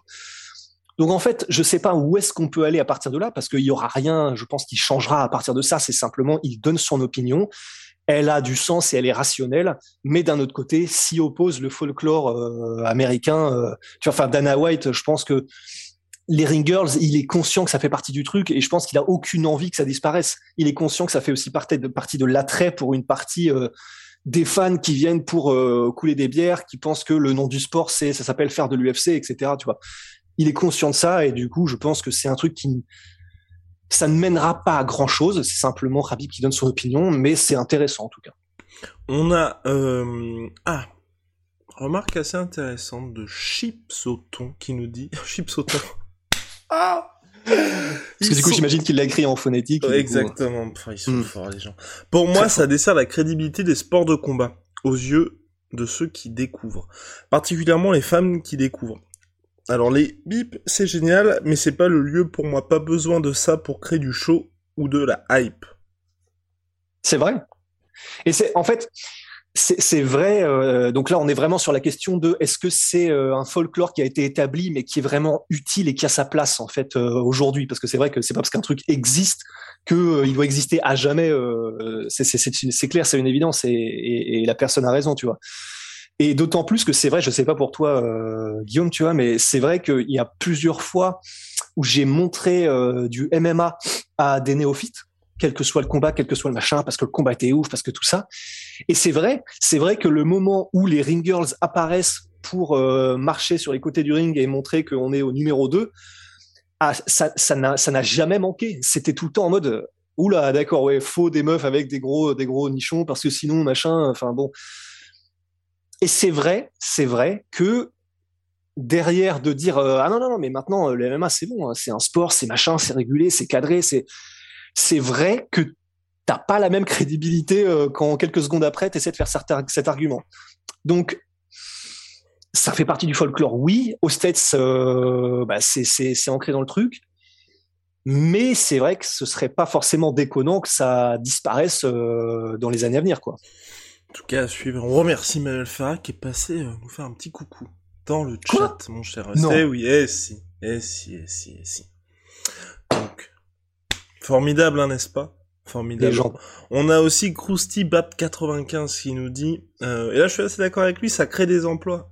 B: Donc en fait, je sais pas où est-ce qu'on peut aller à partir de là parce qu'il y aura rien, je pense, qui changera à partir de ça. C'est simplement il donne son opinion elle a du sens et elle est rationnelle, mais d'un autre côté, s'y oppose le folklore euh, américain. Euh, tu vois, enfin Dana White, je pense que les Ring Girls, il est conscient que ça fait partie du truc et je pense qu'il a aucune envie que ça disparaisse. Il est conscient que ça fait aussi partie de, partie de l'attrait pour une partie euh, des fans qui viennent pour couler des bières, qui pensent que le nom du sport, c'est ça s'appelle faire de l'UFC, etc. Tu vois. Il est conscient de ça et du coup, je pense que c'est un truc qui ça ne mènera pas à grand chose, c'est simplement Rabib qui donne son opinion, mais c'est intéressant en tout cas.
A: On a euh... ah remarque assez intéressante de Chips au qui nous dit Chips au
B: ah parce que du coup, j'imagine qu'il l'a écrit en phonétique.
A: Exactement. Enfin, ils sont hmm. forts, les gens. Pour moi, ça dessert la crédibilité des sports de combat aux yeux de ceux qui découvrent. Particulièrement les femmes qui découvrent. Alors les bips, c'est génial, mais c'est pas le lieu pour moi. Pas besoin de ça pour créer du show ou de la hype.
B: C'est vrai. Et c'est en fait, c'est vrai. Euh, donc là, on est vraiment sur la question de est-ce que c'est euh, un folklore qui a été établi, mais qui est vraiment utile et qui a sa place en fait euh, aujourd'hui? Parce que c'est vrai que c'est pas parce qu'un truc existe que il doit exister à jamais. c'est clair, c'est une évidence et, et, la personne a raison, tu vois. Et d'autant plus que c'est vrai, je sais pas pour toi, euh, Guillaume, tu vois, mais c'est vrai qu'il y a plusieurs fois où j'ai montré euh, du MMA à des néophytes, quel que soit le combat, quel que soit le machin, parce que le combat était ouf, parce que tout ça. Et c'est vrai, c'est vrai que le moment où les ring girls apparaissent pour euh, marcher sur les côtés du ring et montrer qu'on est au numéro 2, ah, ça, ça n'a, jamais manqué. C'était tout le temps en mode, oula, d'accord, ouais, faut des meufs avec des gros, des gros nichons, parce que sinon, machin, enfin bon. Et c'est vrai, c'est vrai que derrière de dire euh, ah non non non mais maintenant euh, le MMA c'est bon, hein, c'est un sport, c'est machin, c'est régulé, c'est cadré, c'est c'est vrai que t'as pas la même crédibilité euh, quand quelques secondes après t'essaies de faire cet argument. Donc ça fait partie du folklore, oui. Aux States, bah, c'est ancré dans le truc. Mais c'est vrai que ce serait pas forcément déconnant que ça disparaisse dans les années à venir, quoi.
A: En tout cas, à suivre. On remercie Manuel Farah qui est passé euh, nous faire un petit coucou dans le chat, mon cher.
B: Non.
A: Eh oui, eh si, eh si, eh si, eh si. Donc, formidable, hein, n'est-ce pas? Formidable.
B: gens.
A: On a aussi Krusty Bap 95 qui nous dit, euh, et là je suis assez d'accord avec lui, ça crée des emplois.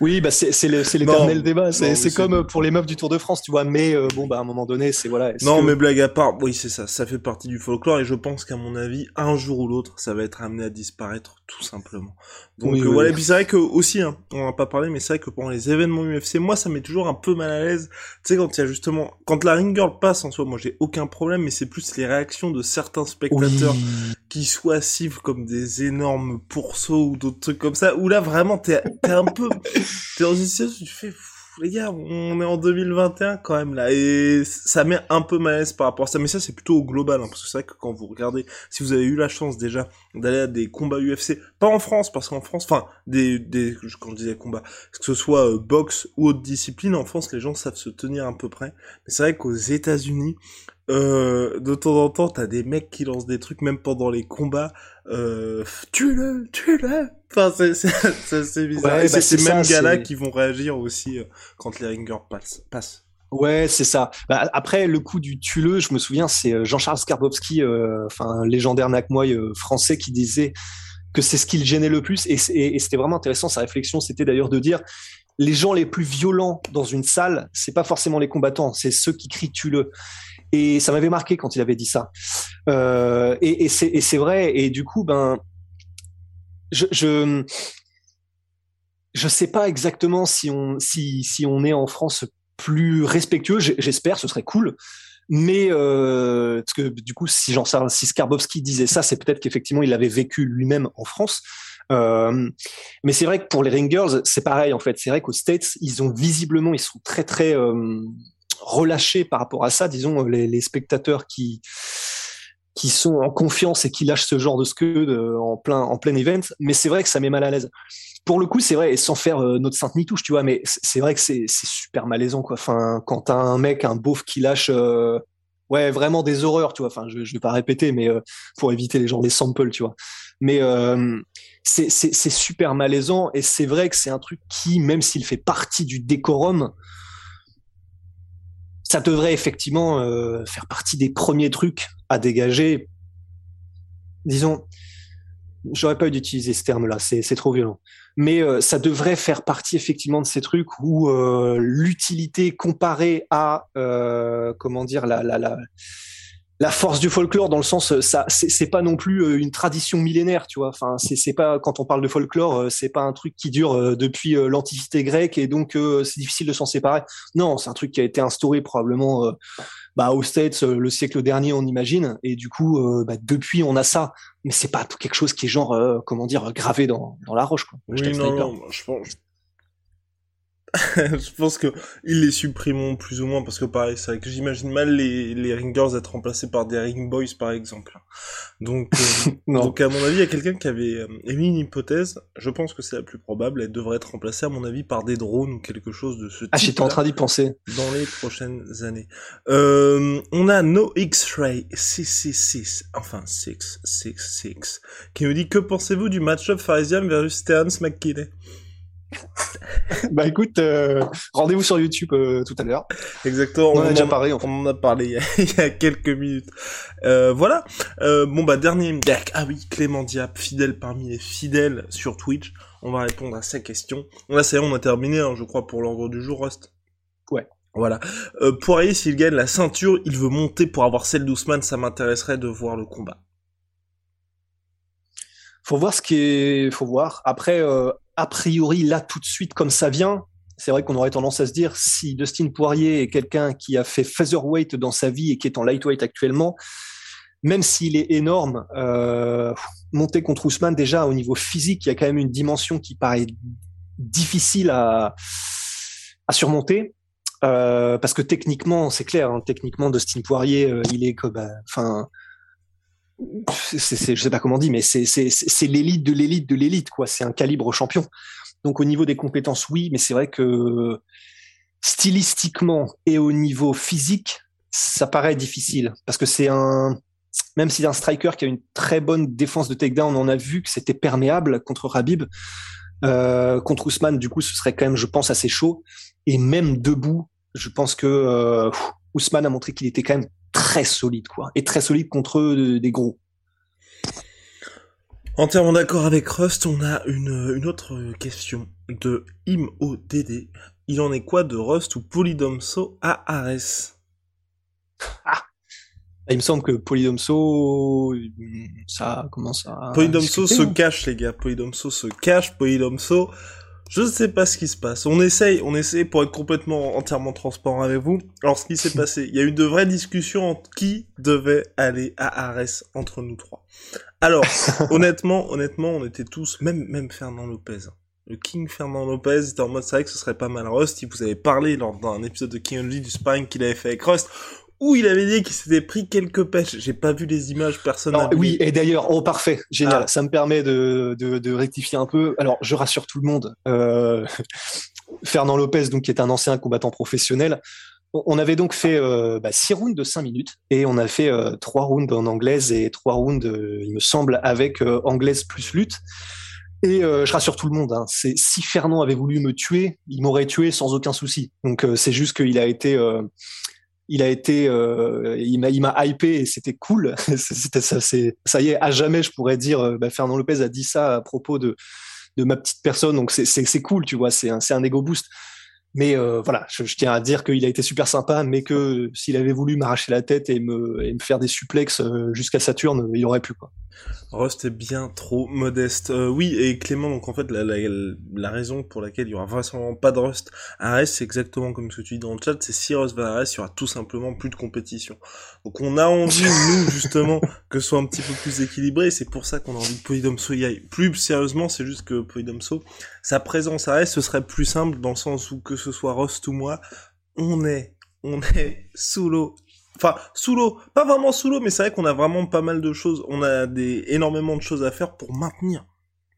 B: Oui, bah c'est l'éternel débat. C'est comme pour les meufs du Tour de France, tu vois. Mais euh, bon, bah à un moment donné, c'est voilà.
A: Non, mais blague à part, oui, c'est ça. Ça fait partie du folklore et je pense qu'à mon avis, un jour ou l'autre, ça va être amené à disparaître tout simplement. Donc euh, voilà. Et puis c'est vrai que aussi, hein, on en a pas parlé, mais c'est vrai que pendant les événements UFC, moi, ça met toujours un peu mal à l'aise. Tu sais, quand il y a justement, quand la ring girl passe en soi, moi, j'ai aucun problème, mais c'est plus les réactions de certains spectateurs qui soient cibles comme des énormes pourceaux ou d'autres trucs comme ça, où là vraiment t'es un peu t'es dans une situation tu fais les gars, on est en 2021 quand même là, et ça met un peu mal à l'aise par rapport à ça, mais ça c'est plutôt au global, hein, parce que c'est vrai que quand vous regardez, si vous avez eu la chance déjà d'aller à des combats UFC, pas en France, parce qu'en France, enfin, des, des, quand je disais combats, que ce soit euh, boxe ou autre discipline, en France les gens savent se tenir à peu près, mais c'est vrai qu'aux États-Unis, euh, de temps en temps, t'as des mecs qui lancent des trucs, même pendant les combats, euh, tue-le, tue-le. Enfin, c'est, c'est, c'est bizarre. Ouais, bah, c'est ces mêmes gars-là qui vont réagir aussi euh, quand les ringers passent. passent.
B: Ouais, c'est ça. Bah, après, le coup du tue-le, je me souviens, c'est euh, Jean-Charles Skarbowski, euh, enfin, légendaire Nakmoy français qui disait que c'est ce qui le gênait le plus. Et, et, et c'était vraiment intéressant, sa réflexion, c'était d'ailleurs de dire, les gens les plus violents dans une salle, c'est pas forcément les combattants, c'est ceux qui crient tue-le. Et ça m'avait marqué quand il avait dit ça. Euh, et, c'est vrai. Et du coup, ben, je, je sais pas exactement si on si si on est en France plus respectueux. J'espère, ce serait cool. Mais euh, parce que du coup, si si Skarbowski disait ça, c'est peut-être qu'effectivement il avait vécu lui-même en France. Euh, mais c'est vrai que pour les Ringers, c'est pareil en fait. C'est vrai qu'aux States, ils ont visiblement, ils sont très très relâchés par rapport à ça, disons les, les, spectateurs qui qui sont en confiance et qui lâchent ce genre de scud en plein en plein event. Mais c'est vrai que ça met mal à l'aise. Pour le coup, c'est vrai, et sans faire euh, notre sainte touche, tu vois, mais c'est vrai que c'est super malaisant, quoi. Enfin, quand t'as un mec, un beauf qui lâche, euh, ouais, vraiment des horreurs, tu vois. Enfin, je, je vais pas répéter, mais euh, pour éviter les gens des samples, tu vois. Mais c'est super malaisant, et c'est vrai que c'est un truc qui, même s'il fait partie du décorum, ça devrait effectivement euh, faire partie des premiers trucs à dégager. Disons, j'aurais pas eu d'utiliser ce terme-là, c'est trop violent. Mais euh, ça devrait faire partie effectivement de ces trucs où euh, l'utilité comparée à comment dire la, la, la la force du folklore dans le sens euh, ça c'est pas non plus euh, une tradition millénaire tu vois. Enfin c'est pas quand on parle de folklore euh, c'est pas un truc qui dure depuis l'antiquité grecque et donc c'est difficile de s'en séparer. Non c'est un truc qui a été instauré probablement bah aux States le siècle dernier on imagine. Et du coup bah, depuis on a ça. Mais c'est pas quelque chose qui est genre comment dire gravé dans, dans la roche quoi.
A: Oui, non, non, je pense je pense que ils les supprimeront plus ou moins parce que pareil, c'est vrai que j'imagine mal les, les ringers être remplacés par des ring boys par exemple. Donc, euh, donc à mon avis, il y a quelqu'un qui avait euh, émis une hypothèse. Je pense que c'est la plus probable. Elle devrait être remplacée à mon avis par des drones ou quelque chose de ce type.
B: Ah, j'étais en train d'y penser.
A: Dans les prochaines années. Euh, on a No X-Ray 666, enfin 666, qui nous dit que pensez-vous du match-up Farisian versus Terence McKinney?
B: Bah écoute, euh, rendez-vous sur YouTube euh, tout à l'heure.
A: Exactement.
B: On, en a déjà parlé.
A: On en a parlé il y a, quelques minutes. Euh, voilà. bon bah dernier Ah oui, Clément Diap, fidèle parmi les fidèles sur Twitch. On va répondre à sa question. Là c'est on a terminé, hein, je crois, pour l'ordre du jour, Rust.
B: Ouais.
A: Voilà. Poirier, s'il gagne la ceinture, il veut monter pour avoir celle d'Ousmane. Ça m'intéresserait de voir le combat.
B: Faut voir ce qui est. Faut voir. Après, a priori, là, tout de suite, comme ça vient, c'est vrai qu'on aurait tendance à se dire, si Dustin Poirier est quelqu'un qui a fait featherweight dans sa vie et qui est en lightweight actuellement, même s'il est énorme, euh, monter contre Ousmane, déjà, au niveau physique, il y a quand même une dimension qui paraît difficile à, surmonter. Euh, parce que techniquement, c'est clair, hein, techniquement, Dustin Poirier, euh, il est comme, euh, enfin, c'est, je sais pas comment on dit, mais c'est, l'élite de l'élite de l'élite, quoi. C'est un calibre champion. Donc au niveau des compétences, oui, mais c'est vrai que stylistiquement et au niveau physique, ça paraît difficile parce que c'est un, même si c'est un striker qui a une très bonne défense de takedown, on a vu que c'était perméable contre Rabib. Euh, contre Ousmane, du coup, ce serait quand même, je pense, assez chaud. Et même debout, je pense que euh, Ousmane a montré qu'il était quand même très solide, quoi. Et très solide contre eux, des gros.
A: Entièrement d'accord avec Rust, on a une, une autre question de ImODD. Il en est quoi de Rust ou Polydomso à Ares
B: Ah il me semble que Polydomso, ça commence à...
A: Polydomso se cache, les gars. Polydomso se cache. Polydomso, je ne sais pas ce qui se passe. On essaye, on essaye pour être complètement entièrement transparent avec vous. Alors, ce qui s'est passé, il y a eu de vraies discussions entre qui devait aller à Ares entre nous trois. Alors, honnêtement, honnêtement, on était tous, même, même Fernand Lopez. Hein. Le King Fernand Lopez était en mode, c'est vrai que ce serait pas mal Rust. Il vous avait parlé lors d'un épisode de King du sparring qu'il avait fait avec Rust où il avait dit qu'il s'était pris quelques pêches. J'ai pas vu les images personnelles.
B: Oui, et d'ailleurs, oh parfait, génial. Ah. Ça me permet de, de, de, rectifier un peu. Alors, je rassure tout le monde. Euh, Fernand Lopez, donc qui est un ancien combattant professionnel, on avait donc fait euh, bah, six rounds de cinq minutes et on a fait euh, trois rounds en anglaise et trois rounds, euh, il me semble, avec euh, anglaise plus lutte. Et je rassure tout le monde, hein, c'est si Fernand avait voulu me tuer, il m'aurait tué sans aucun souci. Donc c'est juste qu'il a été il a été, euh, il m'a, il m'a hypé et c'était cool. c'était ça, c'est, ça y est, à jamais je pourrais dire, euh, bah, Fernand Lopez a dit ça à propos de de ma petite personne, donc c'est, c'est, c'est cool, tu vois, c'est un, c'est un ego boost. Mais euh, voilà, je, tiens à dire qu'il a été super sympa, mais que s'il avait voulu m'arracher la tête et me, et me faire des suplexes euh, jusqu'à Saturne, il aurait pu quoi.
A: Rust est bien trop modeste. Euh, oui, et Clément, donc en fait, la, la, la, raison pour laquelle il y aura vraisemblablement pas de Rust à Arès, c'est exactement comme ce que tu dis dans le chat, c'est si Rust va à Arès, il y aura tout simplement plus de compétition. Donc on a envie, nous, justement, que ce soit un petit peu plus équilibré, et c'est pour ça qu'on a envie que Polydomso y aille. Plus sérieusement, c'est juste que Polydomso, sa présence à Arès, ce serait plus simple, dans le sens où que ce soit Rust ou moi, on est, on est sous l'eau. Enfin sous l'eau, pas vraiment sous l'eau, mais c'est vrai qu'on a vraiment pas mal de choses, on a des énormément de choses à faire pour maintenir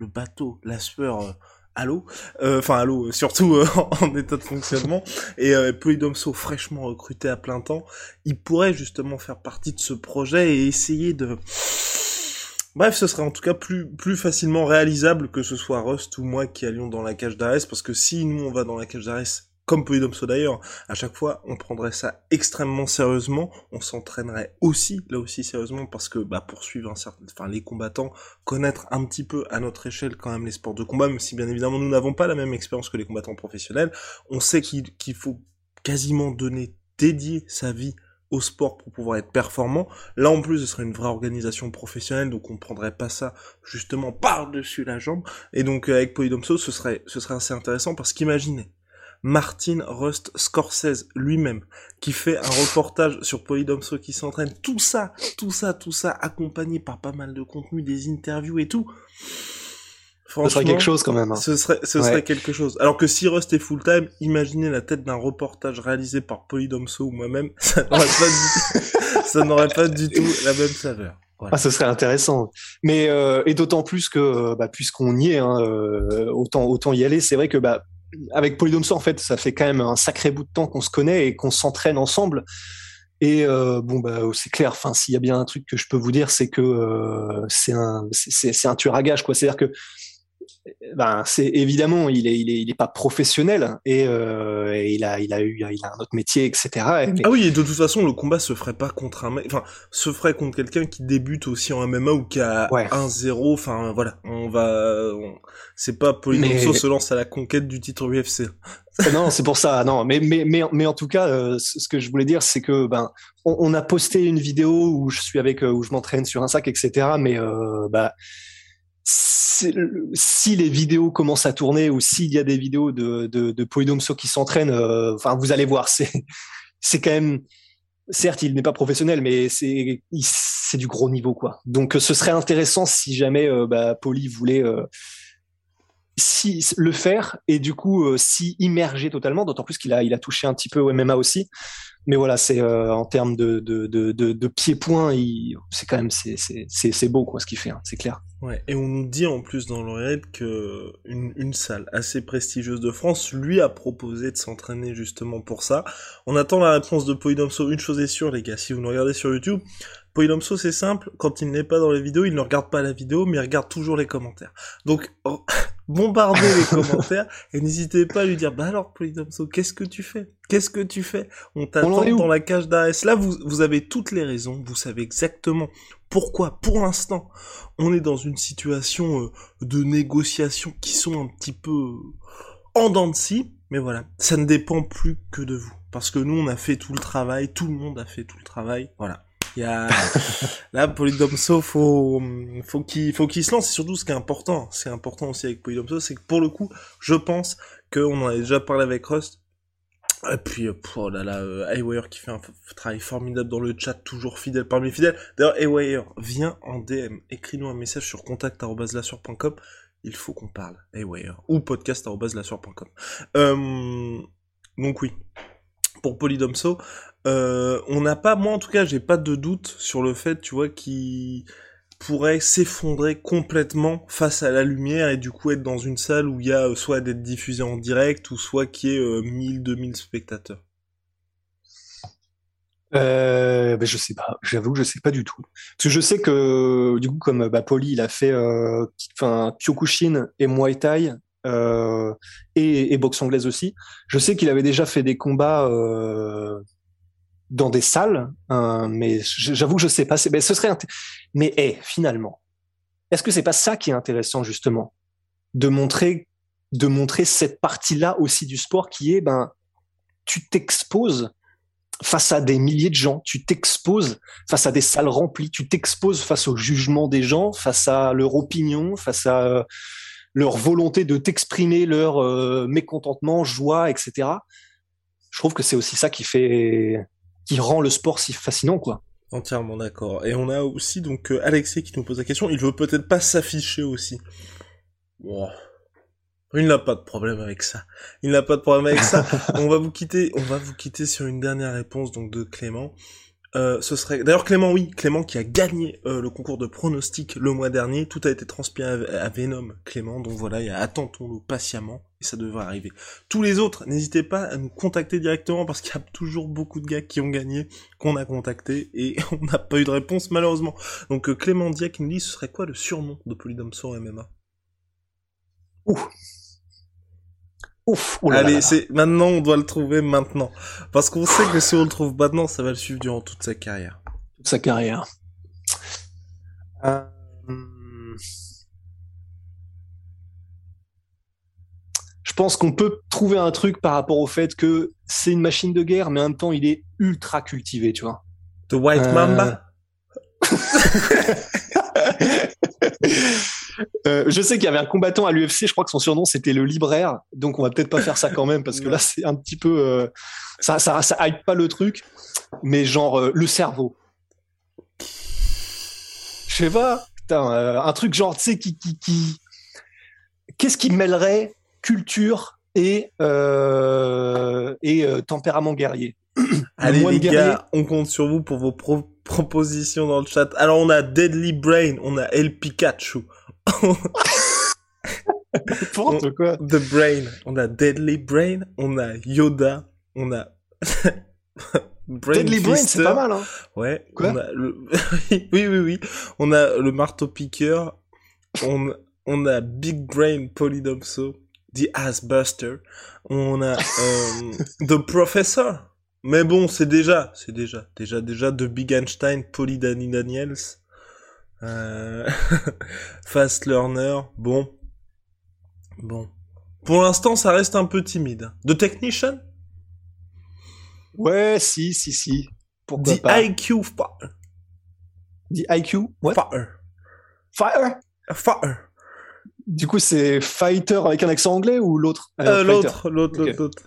A: le bateau, la sueur euh, à l'eau, euh, enfin à l'eau, surtout euh, en état de fonctionnement, et Polydomso fraîchement recruté à plein temps, il pourrait justement faire partie de ce projet et essayer de Bref, ce serait en tout cas plus, plus facilement réalisable que ce soit Rust ou moi qui allions dans la cage d'Ares, parce que si nous on va dans la cage d'Ares comme Polydomso d'ailleurs, à chaque fois, on prendrait ça extrêmement sérieusement, on s'entraînerait aussi, là aussi sérieusement, parce que, bah, poursuivre un certain, enfin, les combattants, connaître un petit peu à notre échelle quand même les sports de combat, même si bien évidemment nous n'avons pas la même expérience que les combattants professionnels, on sait qu'il faut quasiment donner, dédier sa vie au sport pour pouvoir être performant. Là en plus, ce serait une vraie organisation professionnelle, donc on prendrait pas ça justement par-dessus la jambe. Et donc euh, avec Polydomso, ce serait, ce serait assez intéressant parce qu'imaginez, Martin Rust Scorsese lui-même, qui fait un reportage sur Polydomso qui s'entraîne, tout ça, tout ça, tout ça, accompagné par pas mal de contenu, des interviews et tout.
B: Ce serait quelque chose quand même. Hein.
A: Ce serait, ce serait quelque chose. Alors que si Rust est full time, imaginez la tête d'un reportage réalisé par Polydomso ou moi-même, ça n'aurait pas, du... ça n'aurait pas du tout la même saveur.
B: Ah, ce serait intéressant. Mais euh, et d'autant plus que bah, puisqu'on y est, hein, euh, autant autant y aller. C'est vrai que bah avec Polydomso, en fait, ça fait quand même un sacré bout de temps qu'on se connaît et qu'on s'entraîne ensemble. Et euh, bon, bah, c'est clair. Enfin, s'il y a bien un truc que je peux vous dire, c'est que euh, c'est un, c'est un tueur à gage, quoi. C'est-à-dire que ben c'est évidemment il est il est il est pas professionnel et, euh, et, il a il a eu il a un autre métier etc
A: ah oui et de toute façon le combat se ferait pas contre un mec enfin se ferait contre quelqu'un qui débute aussi en MMA ou qui a 1-0 enfin voilà on va c'est pas Polydomso se lance à la conquête du titre UFC
B: non c'est pour ça non mais mais mais mais en tout cas euh, ce que je voulais dire c'est que ben on, on, a posté une vidéo où je suis avec euh, où je m'entraîne sur un sac etc mais euh, bah si les vidéos commencent à tourner ou s'il y a des vidéos de, de, de Polydomso qui s'entraînent, euh, enfin vous allez voir, c'est quand même certes il n'est pas professionnel, mais c'est du gros niveau quoi. Donc ce serait intéressant si jamais euh, bah, Poly voulait euh, si le faire et du coup euh, s'y immerger totalement, d'autant plus qu'il a il a touché un petit peu MMA aussi mais voilà, c'est euh, en termes de, de, de, de, de pied-point, c'est quand même c'est, c'est, c'est, beau quoi ce qu'il fait, hein, c'est clair.
A: Ouais, et on nous dit en plus dans l'oreillette que une, une salle assez prestigieuse de France lui a proposé de s'entraîner justement pour ça. On attend la réponse de Polydomso. Une chose est sûre, les gars, si vous nous regardez sur YouTube, Polydomso c'est simple, quand il n'est pas dans les vidéos, il ne regarde pas la vidéo, mais il regarde toujours les commentaires. Donc bombardez les commentaires et n'hésitez pas à lui dire, bah alors Polydomso, qu'est-ce que tu fais? Qu'est-ce que tu fais? On t'attend dans la cage d'arrêt. Là, vous, vous avez toutes les raisons, vous savez exactement pourquoi, pour l'instant, on est dans une situation euh, de négociation qui sont un petit peu en dents de scie, mais voilà, ça ne dépend plus que de vous. Parce que nous, on a fait tout le travail, tout le monde a fait tout le travail, voilà. Il y a là Polydomso faut faut qu'il faut qu'il se lance. Et surtout, ce qui est important, c'est important aussi avec Polydomso, c'est que pour le coup, je pense qu'on en a déjà parlé avec Rust. Et puis, oh là là, euh, qui fait un travail formidable dans le chat, toujours fidèle parmi les fidèles. D'ailleurs, Haywire, viens en DM, écris-nous un message sur contact.lasur.com il faut qu'on parle. Haywire. Ou podcast.lasur.com. Euh, donc oui. Pour Polydomso, euh, on n'a pas, moi en tout cas, j'ai pas de doute sur le fait, tu vois, qu'il pourrait s'effondrer complètement face à la lumière et du coup être dans une salle où il y a euh, soit d'être diffusé en direct ou soit qu'il y ait euh, 1000, 2000 spectateurs.
B: Euh, ben je sais pas, j'avoue que je sais pas du tout. Parce que je sais que du coup comme bah, Poli il a fait enfin Kyokushin et Muay Thai euh, et, boxe anglaise aussi. Je sais qu'il avait déjà fait des combats euh, dans des salles, hein, mais j'avoue que je sais pas. Mais ce serait mais hey, finalement, est-ce que c'est pas ça qui est intéressant justement? De montrer de montrer cette partie-là aussi du sport qui est ben tu t'exposes face à des milliers de gens, tu t'exposes face à des salles remplies, tu t'exposes face au jugement des gens, face à leur opinion, face à leur volonté de t'exprimer leur euh, mécontentement, joie, etc. Je trouve que c'est aussi ça qui fait, qui rend le sport si fascinant, quoi.
A: Entièrement d'accord. Et on a aussi donc euh, Alexis qui nous pose la question. Il veut peut-être pas s'afficher aussi. Il n'a pas de problème avec ça. Il n'a pas de problème avec ça. on va vous quitter. On va vous quitter sur une dernière réponse donc de Clément. Euh, ce serait d'ailleurs Clément, oui, Clément qui a gagné euh, le concours de pronostic le mois dernier. Tout a été transmis à, Venom, Clément. Donc voilà, attendons-nous patiemment et ça devrait arriver. Tous les autres, n'hésitez pas à nous contacter directement parce qu'il y a toujours beaucoup de gars qui ont gagné, qu'on a contacté et on n'a pas eu de réponse malheureusement. Donc euh, Clément Dia nous dit, ce serait quoi le surnom de Polydomso MMA
B: Ouf. Ouf,
A: Allez, c'est maintenant on doit le trouver maintenant, parce qu'on sait que si on le trouve maintenant, ça va le suivre durant toute sa carrière.
B: Toute sa carrière. Euh, je pense qu'on peut trouver un truc par rapport au fait que c'est une machine de guerre, mais en même temps il est ultra cultivé, tu vois.
A: The White Mamba. Euh.
B: Je sais qu'il y avait un combattant à l'UFC, je crois que son surnom c'était le libraire, donc on va peut-être pas faire ça quand même parce que là c'est un petit peu euh, ça, ça ça hype pas le truc, mais genre euh, le cerveau. Je sais pas, putain, un truc genre tu sais qui qui qui qu'est-ce qui mêlerait culture et et tempérament guerrier?
A: Allez les gars, on compte sur vous pour vos propositions dans le chat. Alors on a Deadly Brain, on a El Pikachu.
B: N'importe quoi.
A: The Brain. On a Deadly Brain, on a Yoda, on a...
B: Deadly Brain, c'est pas mal, hein.
A: Ouais. Quoi on a le... oui, oui, oui. On a le marteau piqueur. On, on a Big Brain Polydomso. The Ass Buster. On a euh, The Professor. Mais bon, c'est déjà, c'est déjà, déjà, déjà The Big Einstein, Poly Daniels. Euh... Fast learner, bon. Bon. Pour l'instant, ça reste un peu timide. The Technician?
B: Ouais, si, si, si.
A: Pourquoi The IQ Fire.
B: The IQ
A: What? Fire.
B: Fire?
A: Fire.
B: Du coup, c'est fighter avec un accent anglais ou l'autre?
A: Euh, L'autre, l'autre, l'autre.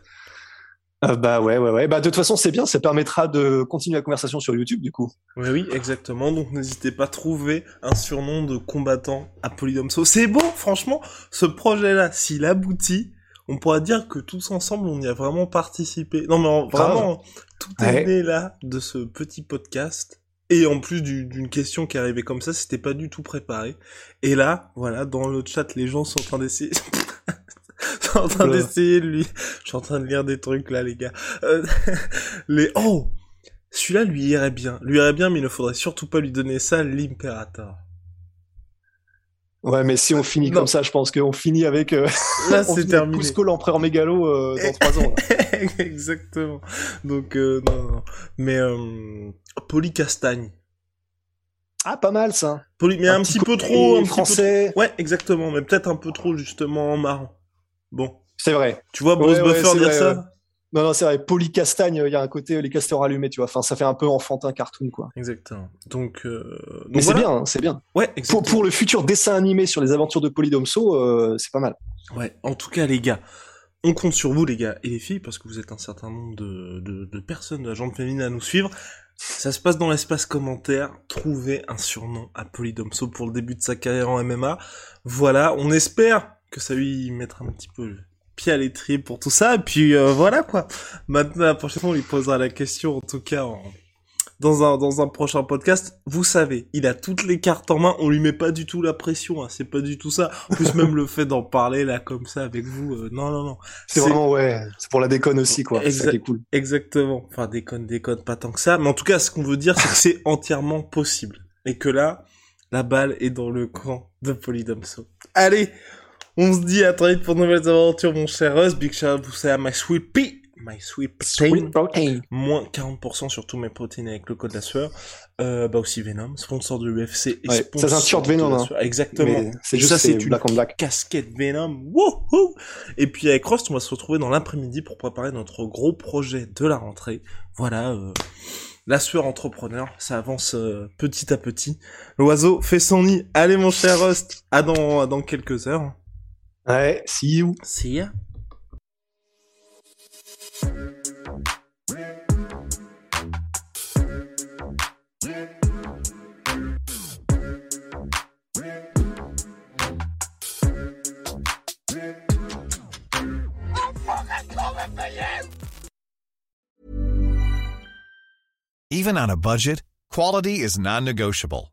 B: Euh, bah ouais, ouais, ouais. Bah de toute façon, c'est bien, ça permettra de continuer la conversation sur YouTube, du coup.
A: Oui, oui, exactement. Donc n'hésitez pas à trouver un surnom de combattant à Polydomso. C'est beau, franchement, ce projet-là, s'il aboutit, on pourra dire que tous ensemble, on y a vraiment participé. Non, mais vraiment, tout est né là de ce petit podcast. Et en plus d'une question qui arrivait comme ça, c'était pas du tout préparé. Et là, voilà, dans le chat, les gens sont en train d'essayer. je suis en train d'essayer de lui. Je suis en train de lire des trucs là, les gars. Euh, les oh, celui-là lui irait bien. Lui irait bien, mais il ne faudrait surtout pas lui donner ça, l'impérator.
B: Ouais, mais si on finit comme ça, je pense qu'on finit avec. Euh,
A: là, c'est terminé.
B: Cusco l'empereur mégalo euh, dans trois ans.
A: Exactement. Donc, non, non. Mais Polycastagne.
B: Ah, pas mal ça.
A: Poly... Mais un, petit, peu trop. Un
B: français.
A: Peu... Ouais, exactement. Mais peut-être un peu trop, justement, marrant. Bon.
B: C'est vrai.
A: Tu vois Bruce Buffer dire ça
B: non, non, c'est vrai. Polycastagne, il y a un côté les castors allumés, tu vois. Enfin, ça fait un peu enfantin cartoon, quoi.
A: Exactement. Donc, euh...
B: mais c'est bien, hein, c'est bien.
A: Ouais.
B: Pour, pour, le futur dessin animé sur les aventures de Polydomso, euh, c'est pas mal.
A: Ouais. En tout cas, les gars, on compte sur vous, les gars et les filles, parce que vous êtes un certain nombre de, de, de personnes de la jambe féminine à nous suivre. Ça se passe dans l'espace commentaire. Trouvez un surnom à Polydomso pour le début de sa carrière en MMA. Voilà. On espère que ça lui mettra un petit peu pied à l'étrier pour tout ça. Et puis euh, voilà quoi. Maintenant, la prochaine fois, on lui posera la question, en tout cas, en... dans, un, dans un prochain podcast. Vous savez, il a toutes les cartes en main. On lui met pas du tout la pression. Hein, c'est pas du tout ça. En plus, même le fait d'en parler là comme ça avec vous, euh, non, non, non.
B: C'est vraiment ouais. C'est pour la déconne aussi quoi. Exa ça cool.
A: Exactement. Enfin, déconne, déconne, pas tant que ça. Mais en tout cas, ce qu'on veut dire, c'est que c'est entièrement possible. Et que là, la balle est dans le camp de Polydomso. Allez, on se dit à très vite pour de nouvelles aventures, mon cher Russ. Big shout out à My Sweet Pea. My Sweet Protein.
B: Sweet protein.
A: Moins 40% sur tous mes protéines avec le code de la sueur. Euh, bah aussi Venom, sponsor de l'UFC et
B: ouais, Ça, c'est un t-shirt Venom, hein.
A: Exactement.
B: C'est juste
A: ça, c'est une
B: black on black.
A: casquette Venom. Wouhou! Et puis avec Rost, on va se retrouver dans l'après-midi pour préparer notre gros projet de la rentrée. Voilà, euh, la sueur entrepreneur, ça avance euh, petit à petit. L'oiseau fait son nid. Allez mon cher Rust, à dans, à dans quelques heures.
B: Ouais, see you.
A: See ya.
D: Even on a budget, quality is non-negotiable.